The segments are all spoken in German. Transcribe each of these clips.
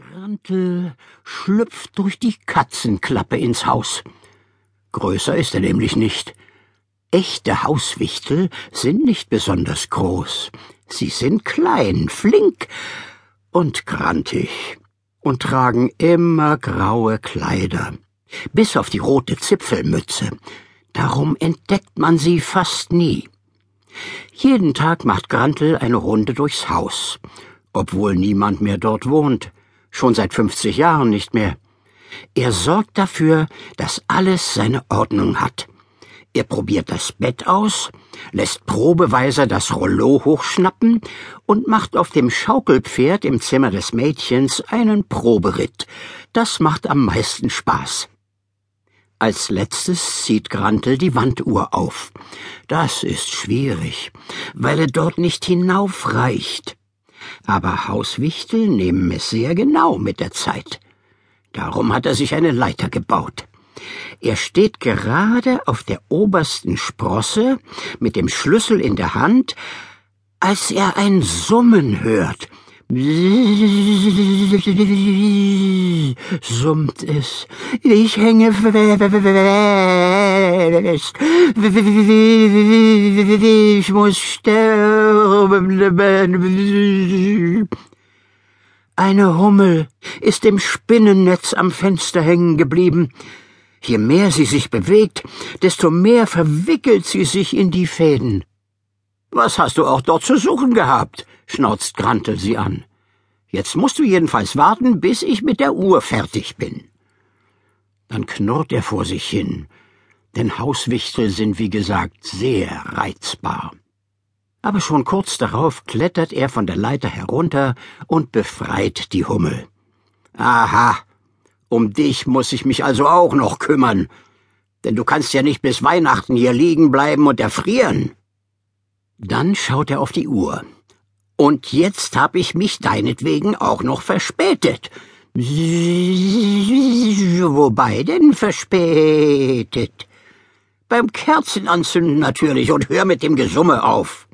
Grantel schlüpft durch die Katzenklappe ins Haus. Größer ist er nämlich nicht. Echte Hauswichtel sind nicht besonders groß. Sie sind klein, flink und grantig und tragen immer graue Kleider, bis auf die rote Zipfelmütze. Darum entdeckt man sie fast nie. Jeden Tag macht Grantel eine Runde durchs Haus, obwohl niemand mehr dort wohnt schon seit fünfzig Jahren nicht mehr. Er sorgt dafür, dass alles seine Ordnung hat. Er probiert das Bett aus, lässt probeweise das Rollo hochschnappen und macht auf dem Schaukelpferd im Zimmer des Mädchens einen Proberitt. Das macht am meisten Spaß. Als letztes zieht Grantel die Wanduhr auf. Das ist schwierig, weil er dort nicht hinaufreicht aber Hauswichtel nehmen es sehr genau mit der Zeit. Darum hat er sich eine Leiter gebaut. Er steht gerade auf der obersten Sprosse mit dem Schlüssel in der Hand, als er ein Summen hört. summt es. Ich hänge fest. Ich muss sterben. Eine Hummel ist im Spinnennetz am Fenster hängen geblieben. Je mehr sie sich bewegt, desto mehr verwickelt sie sich in die Fäden. Was hast du auch dort zu suchen gehabt? schnauzt Grantel sie an. Jetzt musst du jedenfalls warten, bis ich mit der Uhr fertig bin. Dann knurrt er vor sich hin, denn Hauswichtel sind wie gesagt sehr reizbar. Aber schon kurz darauf klettert er von der Leiter herunter und befreit die Hummel. Aha, um dich muss ich mich also auch noch kümmern, denn du kannst ja nicht bis Weihnachten hier liegen bleiben und erfrieren. Dann schaut er auf die Uhr. Und jetzt hab ich mich deinetwegen auch noch verspätet. Wobei denn verspätet? Beim Kerzenanzünden natürlich und hör mit dem Gesumme auf.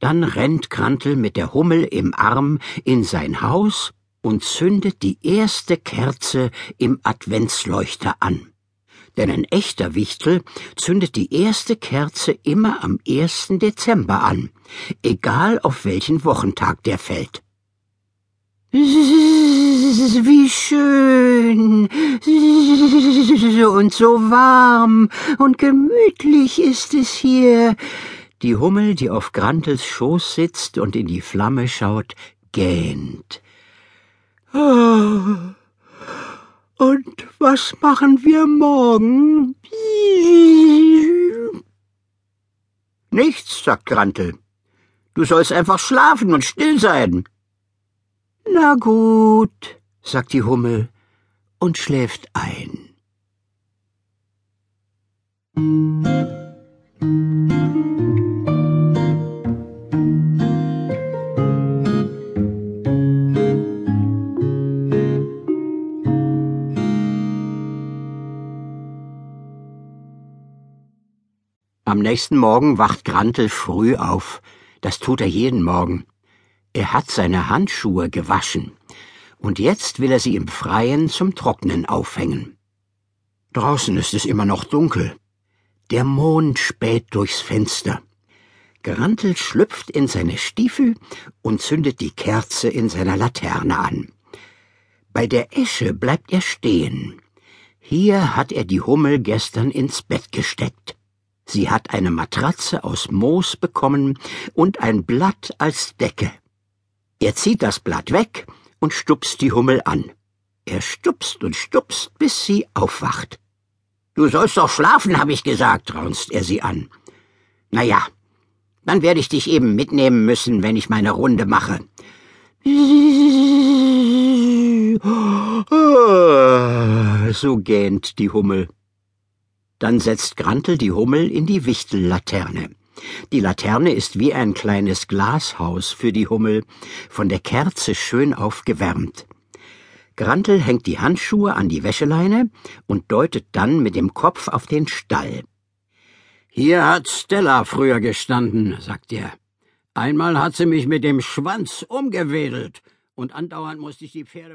Dann rennt Krantel mit der Hummel im Arm in sein Haus und zündet die erste Kerze im Adventsleuchter an denn ein echter Wichtel zündet die erste Kerze immer am 1. Dezember an, egal auf welchen Wochentag der fällt. Wie schön und so warm und gemütlich ist es hier. Die Hummel, die auf Grantels Schoß sitzt und in die Flamme schaut, gähnt. Oh. Und was machen wir morgen? Nichts, sagt Grantel. Du sollst einfach schlafen und still sein. Na gut, sagt die Hummel und schläft ein. Am nächsten Morgen wacht Grantel früh auf. Das tut er jeden Morgen. Er hat seine Handschuhe gewaschen. Und jetzt will er sie im Freien zum Trocknen aufhängen. Draußen ist es immer noch dunkel. Der Mond späht durchs Fenster. Grantel schlüpft in seine Stiefel und zündet die Kerze in seiner Laterne an. Bei der Esche bleibt er stehen. Hier hat er die Hummel gestern ins Bett gesteckt. Sie hat eine Matratze aus Moos bekommen und ein Blatt als Decke. Er zieht das Blatt weg und stupst die Hummel an. Er stupst und stupst, bis sie aufwacht. Du sollst doch schlafen, hab ich gesagt, raunzt er sie an. Na ja, dann werde ich dich eben mitnehmen müssen, wenn ich meine Runde mache. So gähnt die Hummel. Dann setzt Grantel die Hummel in die Wichtellaterne. Die Laterne ist wie ein kleines Glashaus für die Hummel, von der Kerze schön aufgewärmt. Grantel hängt die Handschuhe an die Wäscheleine und deutet dann mit dem Kopf auf den Stall. Hier hat Stella früher gestanden, sagt er. Einmal hat sie mich mit dem Schwanz umgewedelt Und andauernd musste ich die Pferde